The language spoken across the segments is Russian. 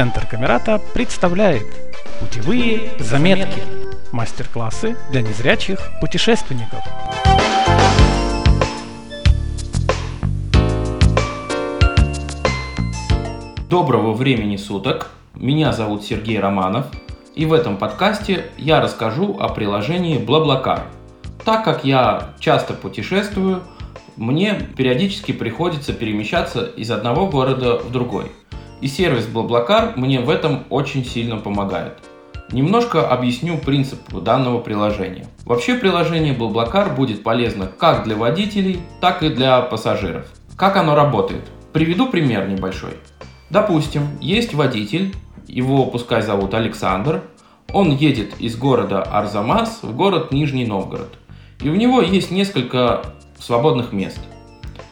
Центр Камерата представляет Путевые заметки. Мастер-классы для незрячих путешественников. Доброго времени суток. Меня зовут Сергей Романов. И в этом подкасте я расскажу о приложении Блаблакар. Так как я часто путешествую, мне периодически приходится перемещаться из одного города в другой. И сервис Блаблакар мне в этом очень сильно помогает. Немножко объясню принцип данного приложения. Вообще приложение Блаблакар будет полезно как для водителей, так и для пассажиров. Как оно работает? Приведу пример небольшой. Допустим, есть водитель, его пускай зовут Александр, он едет из города Арзамас в город Нижний Новгород. И у него есть несколько свободных мест.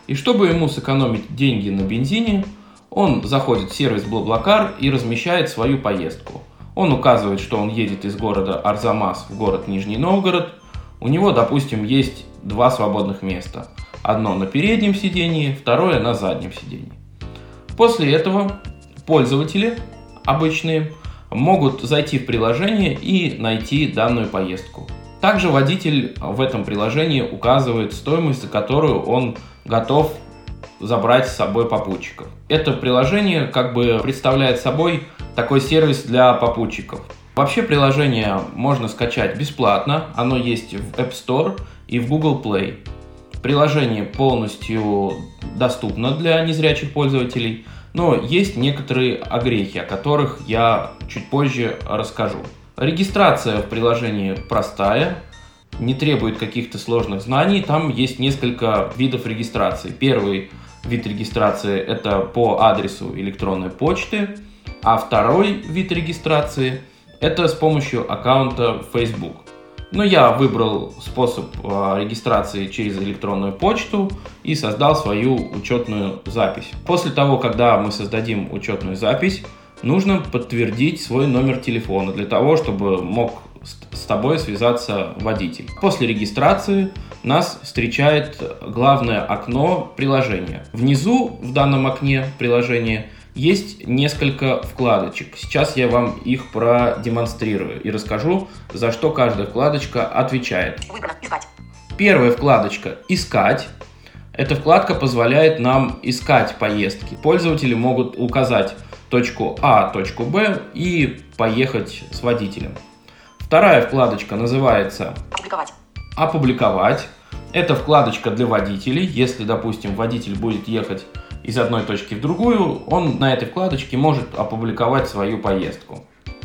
И чтобы ему сэкономить деньги на бензине, он заходит в сервис Блаблакар и размещает свою поездку. Он указывает, что он едет из города Арзамас в город Нижний Новгород. У него, допустим, есть два свободных места. Одно на переднем сидении, второе на заднем сидении. После этого пользователи обычные могут зайти в приложение и найти данную поездку. Также водитель в этом приложении указывает стоимость, за которую он готов забрать с собой попутчиков. Это приложение как бы представляет собой такой сервис для попутчиков. Вообще приложение можно скачать бесплатно, оно есть в App Store и в Google Play. Приложение полностью доступно для незрячих пользователей, но есть некоторые огрехи, о которых я чуть позже расскажу. Регистрация в приложении простая, не требует каких-то сложных знаний. Там есть несколько видов регистрации. Первый вид регистрации – это по адресу электронной почты, а второй вид регистрации – это с помощью аккаунта Facebook. Но я выбрал способ а, регистрации через электронную почту и создал свою учетную запись. После того, когда мы создадим учетную запись, нужно подтвердить свой номер телефона для того, чтобы мог с тобой связаться водитель. После регистрации нас встречает главное окно приложения. Внизу в данном окне приложения есть несколько вкладочек. Сейчас я вам их продемонстрирую и расскажу, за что каждая вкладочка отвечает. Выбрано. Искать. Первая вкладочка «Искать». Эта вкладка позволяет нам искать поездки. Пользователи могут указать точку А, точку Б и поехать с водителем. Вторая вкладочка называется «Опубликовать». «Опубликовать». Это вкладочка для водителей. Если, допустим, водитель будет ехать из одной точки в другую, он на этой вкладочке может опубликовать свою поездку.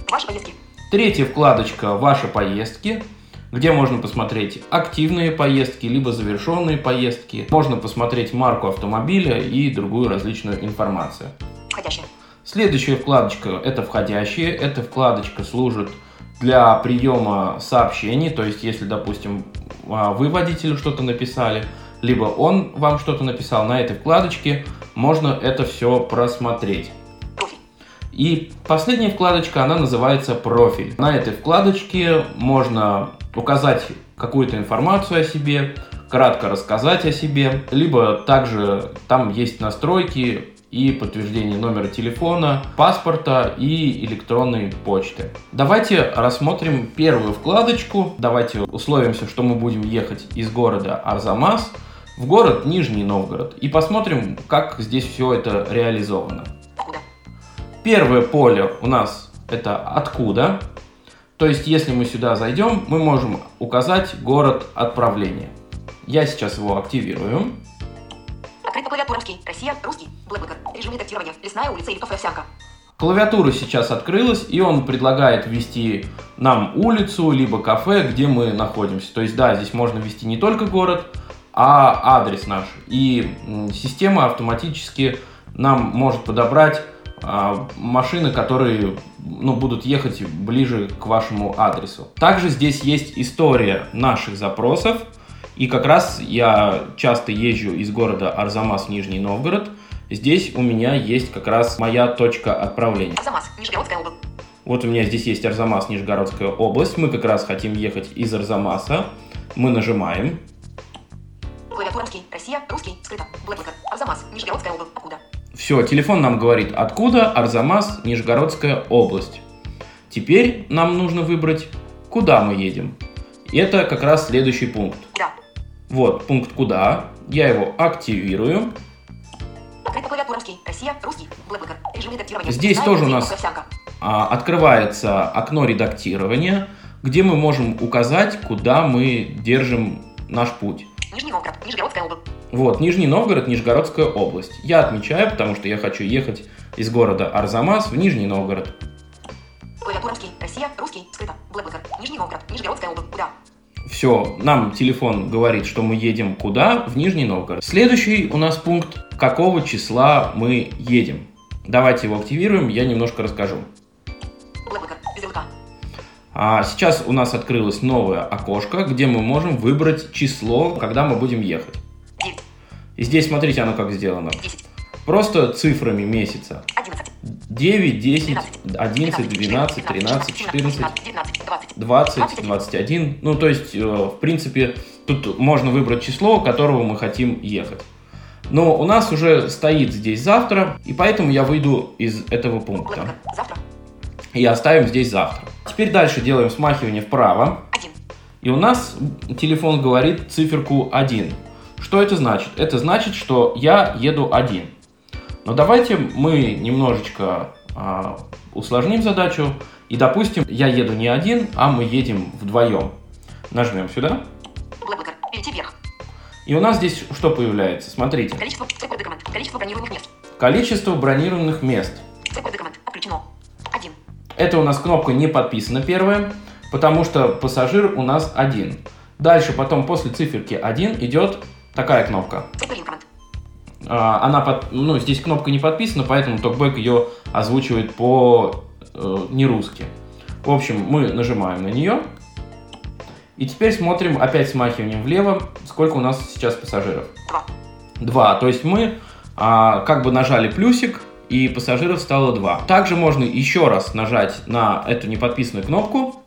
Ваши поездки. Третья вкладочка «Ваши поездки», где можно посмотреть активные поездки, либо завершенные поездки. Можно посмотреть марку автомобиля и другую различную информацию. Входящие. Следующая вкладочка – это входящие. Эта вкладочка служит для приема сообщений. То есть, если, допустим, вы водителю что-то написали, либо он вам что-то написал, на этой вкладочке можно это все просмотреть. И последняя вкладочка, она называется профиль. На этой вкладочке можно указать какую-то информацию о себе, кратко рассказать о себе, либо также там есть настройки и подтверждение номера телефона, паспорта и электронной почты. Давайте рассмотрим первую вкладочку. Давайте условимся, что мы будем ехать из города Арзамас в город Нижний Новгород и посмотрим, как здесь все это реализовано. Первое поле у нас это откуда. То есть, если мы сюда зайдем, мы можем указать город отправления. Я сейчас его активирую. Русский. Россия, русский. Блэкбэкер. Режим редактирования. Лесная улица или кафе овсянка. Клавиатура сейчас открылась, и он предлагает ввести нам улицу, либо кафе, где мы находимся. То есть, да, здесь можно ввести не только город, а адрес наш. И система автоматически нам может подобрать а, машины, которые ну, будут ехать ближе к вашему адресу. Также здесь есть история наших запросов. И как раз я часто езжу из города Арзамас в Нижний Новгород. Здесь у меня есть как раз моя точка отправления. Арзамас, Нижегородская область. Вот у меня здесь есть Арзамас, Нижегородская область. Мы как раз хотим ехать из Арзамаса. Мы нажимаем. Клавиатура русский, Россия, русский, скрыто, блэкбэкер, Арзамас, Нижегородская область, откуда? Все, телефон нам говорит, откуда Арзамас, Нижегородская область. Теперь нам нужно выбрать, куда мы едем. И это как раз следующий пункт. Вот, пункт куда. Я его активирую. Россия, русский. Здесь тоже у нас-. А, Открывается окно редактирования, где мы можем указать, куда мы держим наш путь. Нижний Новгород. Нижегородская область. Вот, Нижний Новгород, Нижегородская область. Я отмечаю, потому что я хочу ехать из города Арзамас в Нижний Новгород. Клавиатура русский. Россия, русский. Скрыто. Блэкбэкер. Нижний Новгород. Нижегородская область. Куда? Все, нам телефон говорит, что мы едем куда? В Нижний Новгород. Следующий у нас пункт, какого числа мы едем. Давайте его активируем, я немножко расскажу. А сейчас у нас открылось новое окошко, где мы можем выбрать число, когда мы будем ехать. 9. И здесь смотрите, оно как сделано. 10. Просто цифрами месяца. 11. 9, 10, 12, 11, 12, 13, 14, 19, 20. 20, 21. Ну, то есть, э, в принципе, тут можно выбрать число, которого мы хотим ехать. Но у нас уже стоит здесь завтра, и поэтому я выйду из этого пункта. И оставим здесь завтра. Теперь дальше делаем смахивание вправо. 1. И у нас телефон говорит циферку 1. Что это значит? Это значит, что я еду один. Но давайте мы немножечко а, усложним задачу. И, допустим, я еду не один, а мы едем вдвоем. Нажмем сюда. Перейти вверх. И у нас здесь что появляется? Смотрите. Количество. Количество бронированных мест. Количество бронированных мест. Цепь команд. Отключено. 1. Это у нас кнопка не подписана первая, потому что пассажир у нас один. Дальше потом после циферки 1 идет такая кнопка. А, Она под, ну, здесь кнопка не подписана, поэтому токбэк ее озвучивает по э, не-русски. В общем, мы нажимаем на нее. И теперь смотрим, опять смахиванием влево, сколько у нас сейчас пассажиров. 2. Два. То есть мы а, как бы нажали плюсик, и пассажиров стало два. Также можно еще раз нажать на эту неподписанную кнопку,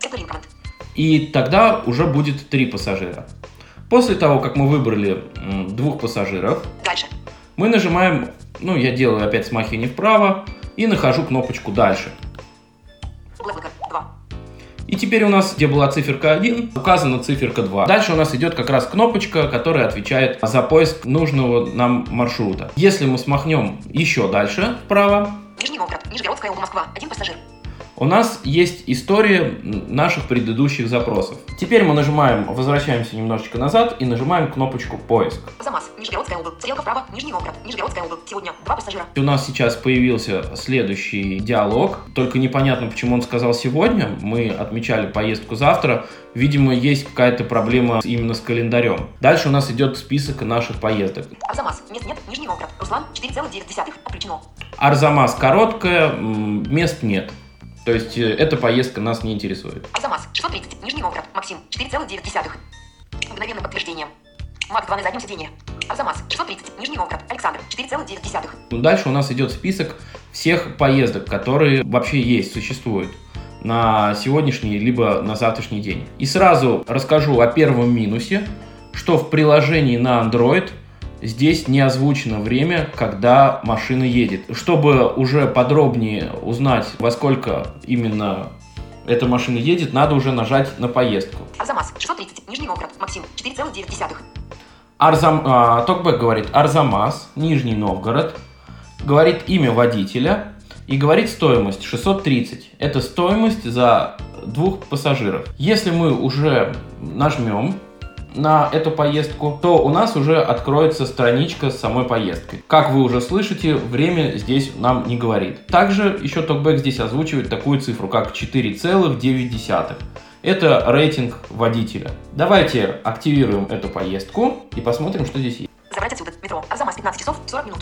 и тогда уже будет три пассажира. После того, как мы выбрали двух пассажиров. Мы нажимаем, ну, я делаю опять смахивание вправо и нахожу кнопочку «Дальше». Блэкбэкер. 2. И теперь у нас, где была циферка 1, указана циферка 2. Дальше у нас идет как раз кнопочка, которая отвечает за поиск нужного нам маршрута. Если мы смахнем еще дальше вправо, Нижний Новгород. Нижегородская область. Москва. Один пассажир. У нас есть история наших предыдущих запросов. Теперь мы нажимаем, возвращаемся немножечко назад и нажимаем кнопочку «Поиск». ЗАМАС. Нижегородская область. Стрелка вправо. Нижний Новгород. Нижегородская область. Сегодня два пассажира. У нас сейчас появился следующий диалог. Только непонятно, почему он сказал сегодня. Мы отмечали поездку завтра. Видимо, есть какая-то проблема именно с календарем. Дальше у нас идет список наших поездок. Арзамас. Мест нет. Нижний Новгород. Руслан. 4,9. Отключено. Арзамас короткая, мест нет. То есть э, эта поездка нас не интересует. Арзамас. 630. Нижний Новгород. Максим. 4,9. Мгновенное подтверждение. Мак 2 на заднем сиденье. Арзамас. 630. Нижний Новгород. Александр. 4,9. Дальше у нас идет список всех поездок, которые вообще есть, существуют на сегодняшний либо на завтрашний день. И сразу расскажу о первом минусе, что в приложении на Android здесь не озвучено время, когда машина едет. Чтобы уже подробнее узнать, во сколько именно эта машина едет, надо уже нажать на поездку. Арзамас. 630. Нижний Новгород. Максим. 4,9. Арзам, а, Токбэк говорит Арзамас, Нижний Новгород, говорит имя водителя и говорит стоимость 630. Это стоимость за двух пассажиров. Если мы уже нажмем на эту поездку, то у нас уже откроется страничка с самой поездкой. Как вы уже слышите, время здесь нам не говорит. Также еще Токбэк здесь озвучивает такую цифру, как 4,9. Это рейтинг водителя. Давайте активируем эту поездку и посмотрим, что здесь есть. Забрать отсюда. Метро. Арзамас. 15 часов 40 минут.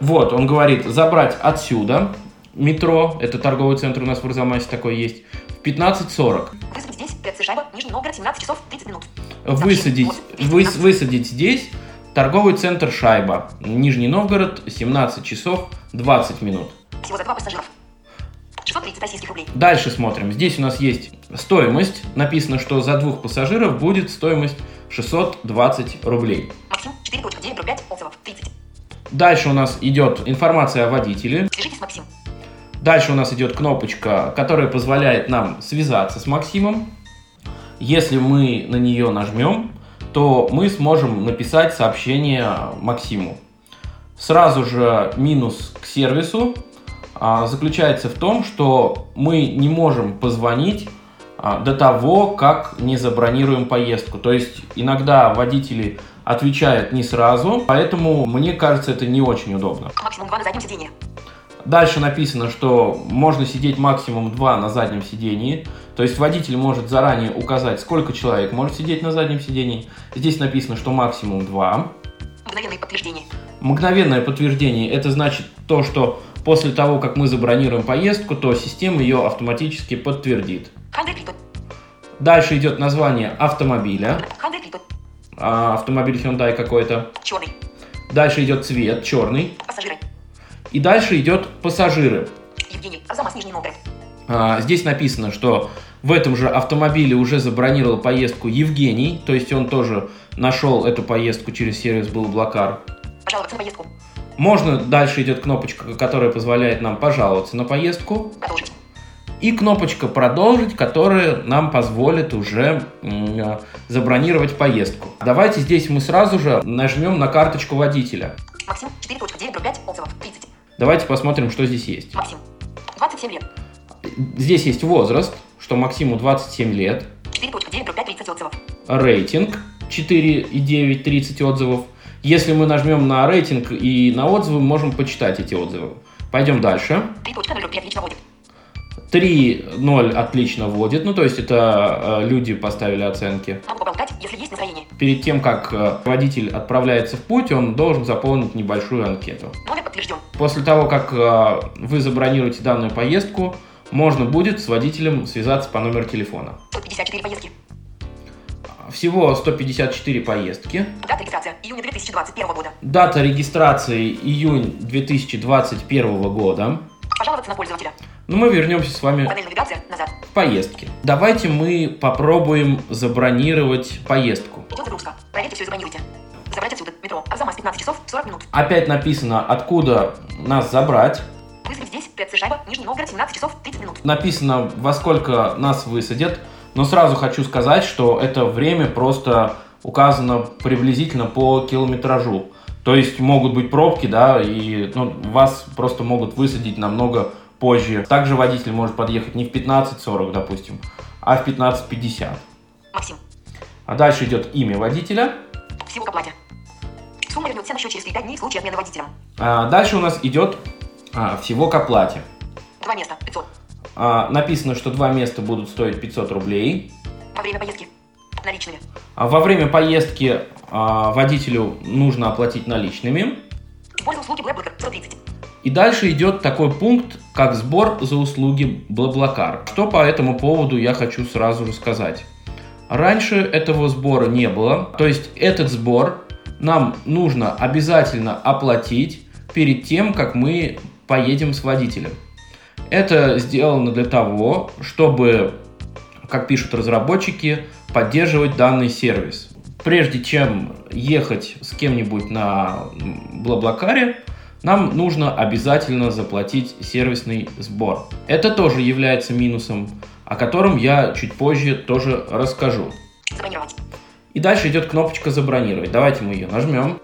Вот, он говорит, забрать отсюда метро, это торговый центр у нас в Арзамасе такой есть, в 15.40. Высадить здесь. Шайба. Нижний Новгород. 17 часов 30 минут. Высадить, выс- высадить здесь торговый центр Шайба, Нижний Новгород, 17 часов 20 минут. Всего за два пассажиров. 630 российских рублей. Дальше смотрим. Здесь у нас есть стоимость. Написано, что за двух пассажиров будет стоимость 620 рублей. Максим. 4.9 5 отзывов. 30. Дальше у нас идет информация о водителе. Свяжитесь с Максим. Дальше у нас идет кнопочка, которая позволяет нам связаться с Максимом. Если мы на нее нажмем, то мы сможем написать сообщение Максиму. Сразу же минус к сервису а, заключается в том, что мы не можем позвонить а, до того, как не забронируем поездку. То есть иногда водители отвечают не сразу, поэтому мне кажется это не очень удобно. Максимум 2 на заднем сиденье. Дальше написано, что можно сидеть максимум 2 на заднем сидении. То есть водитель может заранее указать, сколько человек может сидеть на заднем сидении. Здесь написано, что максимум 2. Мгновенные подтверждения. Мгновенное подтверждение – это значит то, что после того, как мы забронируем поездку, то система ее автоматически подтвердит. Дальше идет название автомобиля, а, автомобиль Hyundai какой-то. Черный. Дальше идет цвет, черный. Пассажиры. И дальше идет пассажиры. Евгений. Арзамас, Нижний Новгород. А, Здесь написано, что в этом же автомобиле уже забронировал поездку Евгений, то есть он тоже нашел эту поездку через сервис Блаблакар. Пожаловаться на поездку. Можно, дальше идет кнопочка, которая позволяет нам пожаловаться на поездку. Продолжить. И кнопочка «Продолжить», которая нам позволит уже э, забронировать поездку. Давайте здесь мы сразу же нажмем на карточку водителя. Максим. 4.9 отзывов. 30. Давайте посмотрим, что здесь есть. Максим. 27 лет. Здесь есть возраст, что Максиму 27 лет, 4.9 30 отзывов. рейтинг 4,9, 30 отзывов. Если мы нажмем на рейтинг и на отзывы, мы можем почитать эти отзывы. Пойдем дальше. 3.05 отлично. 3.0 отлично вводит, ну то есть это э, люди поставили оценки. Поболтать, если есть настроение. Перед тем, как э, водитель отправляется в путь, он должен заполнить небольшую анкету. После того, как э, вы забронируете данную поездку, можно будет с водителем связаться по номеру телефона. 154 поездки. Всего 154 поездки. Дата регистрация. Июня 2021 года. Дата регистрации июнь 2021 года. Пожаловаться на пользователя. Но мы вернемся с вами в поездки. Давайте мы попробуем забронировать поездку. Идет загрузка. Проверьте все и забронируйте. Забрать отсюда. Метро. Арзамас 15 часов 40 минут. Опять написано, откуда нас забрать. Вызовите здесь. ТЦ Шайба. Нижний Новгород 17 часов 30 минут. Написано, во сколько нас высадят. Но сразу хочу сказать, что это время просто указано приблизительно по километражу. То есть могут быть пробки, да, и ну, вас просто могут высадить намного позже. Также водитель может подъехать не в 15.40, допустим, а в 15.50. Максим. А дальше идет имя водителя. Всего к оплате. Сумма вернется на счет через 3-5 дней в случае отмены водителем. А дальше у нас идет а, всего к оплате. Два места. 500. А, написано, что два места будут стоить 500 рублей. Во время поездки. Наличными. А во время поездки а, водителю нужно оплатить наличными. Используй услуги Блэблэкер 130. И дальше идет такой пункт, как сбор за услуги Блаблакар. Что по этому поводу я хочу сразу же сказать. Раньше этого сбора не было. То есть этот сбор нам нужно обязательно оплатить перед тем, как мы поедем с водителем. Это сделано для того, чтобы, как пишут разработчики, поддерживать данный сервис. Прежде чем ехать с кем-нибудь на Блаблакаре, нам нужно обязательно заплатить сервисный сбор. Это тоже является минусом, о котором я чуть позже тоже расскажу. Забронировать. И дальше идет кнопочка «Забронировать». Давайте мы ее нажмем.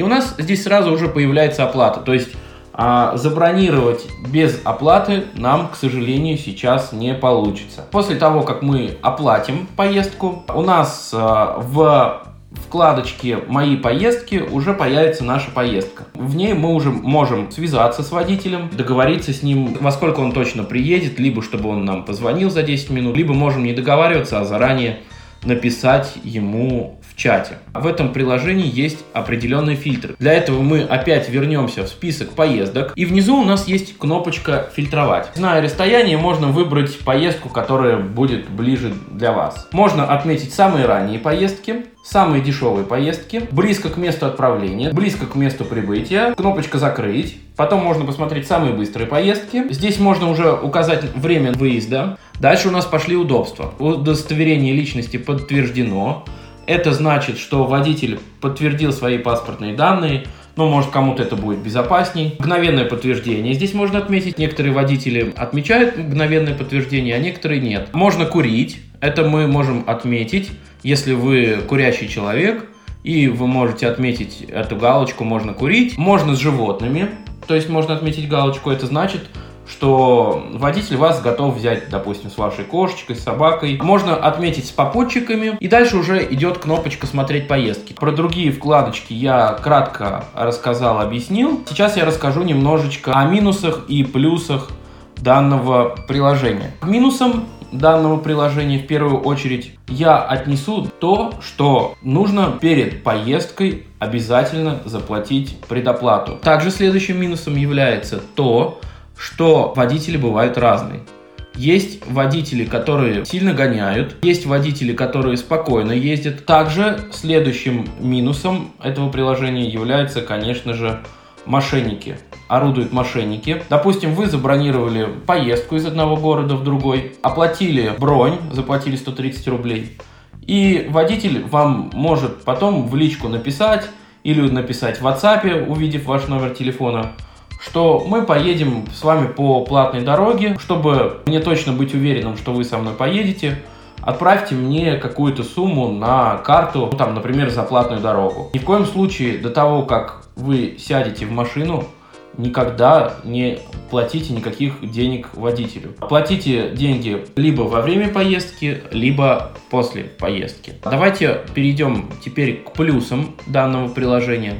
И у нас здесь сразу уже появляется оплата. То есть а, забронировать без оплаты нам, к сожалению, сейчас не получится. После того, как мы оплатим поездку, у нас а, в вкладочке «Мои поездки» уже появится наша поездка. В ней мы уже можем связаться с водителем, договориться с ним, во сколько он точно приедет, либо чтобы он нам позвонил за 10 минут, либо можем не договариваться, а заранее написать ему в чате. В этом приложении есть определенные фильтры. Для этого мы опять вернемся в список поездок. И внизу у нас есть кнопочка «Фильтровать». Зная расстояние, можно выбрать поездку, которая будет ближе для вас. Можно отметить самые ранние поездки, самые дешевые поездки, близко к месту отправления, близко к месту прибытия, кнопочка «Закрыть». Потом можно посмотреть самые быстрые поездки. Здесь можно уже указать время выезда. Дальше у нас пошли удобства. Удостоверение личности подтверждено. Это значит, что водитель подтвердил свои паспортные данные, ну, может, кому-то это будет безопасней. Мгновенное подтверждение. Здесь можно отметить, некоторые водители отмечают мгновенное подтверждение, а некоторые нет. Можно курить. Это мы можем отметить, если вы курящий человек, и вы можете отметить эту галочку «можно курить». Можно с животными, то есть можно отметить галочку, это значит, что водитель вас готов взять, допустим, с вашей кошечкой, с собакой. Можно отметить с попутчиками. И дальше уже идет кнопочка «Смотреть поездки». Про другие вкладочки я кратко рассказал, объяснил. Сейчас я расскажу немножечко о минусах и плюсах данного приложения. К минусам данного приложения в первую очередь я отнесу то, что нужно перед поездкой обязательно заплатить предоплату. Также следующим минусом является то, что водители бывают разные. Есть водители, которые сильно гоняют, есть водители, которые спокойно ездят. Также следующим минусом этого приложения является, конечно же, мошенники. Орудуют мошенники. Допустим, вы забронировали поездку из одного города в другой, оплатили бронь, заплатили 130 рублей, и водитель вам может потом в личку написать или написать в WhatsApp, увидев ваш номер телефона, что мы поедем с вами по платной дороге, чтобы мне точно быть уверенным, что вы со мной поедете, отправьте мне какую-то сумму на карту, ну, там, например, за платную дорогу. Ни в коем случае до того, как вы сядете в машину, никогда не платите никаких денег водителю. Платите деньги либо во время поездки, либо после поездки. Давайте перейдем теперь к плюсам данного приложения.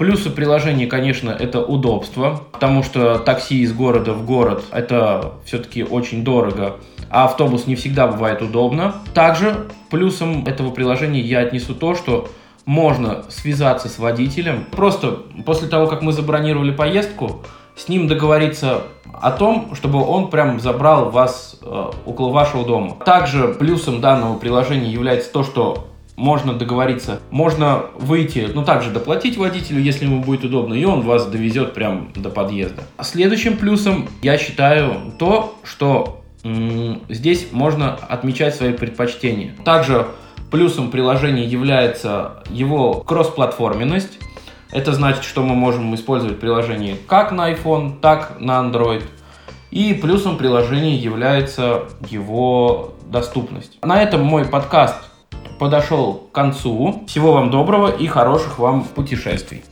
Плюсы приложения, конечно, это удобство, потому что такси из города в город это все-таки очень дорого, а автобус не всегда бывает удобно. Также плюсом этого приложения я отнесу то, что можно связаться с водителем. Просто после того, как мы забронировали поездку, с ним договориться о том, чтобы он прям забрал вас э, около вашего дома. Также плюсом данного приложения является то, что можно договориться, можно выйти, ну также доплатить водителю, если ему будет удобно, и он вас довезет прям до подъезда. Следующим плюсом я считаю то, что м- здесь можно отмечать свои предпочтения. Также плюсом приложения является его кроссплатформенность. Это значит, что мы можем использовать приложение как на iPhone, так на Android. И плюсом приложения является его доступность. На этом мой подкаст подошел к концу. Всего вам доброго и хороших вам путешествий.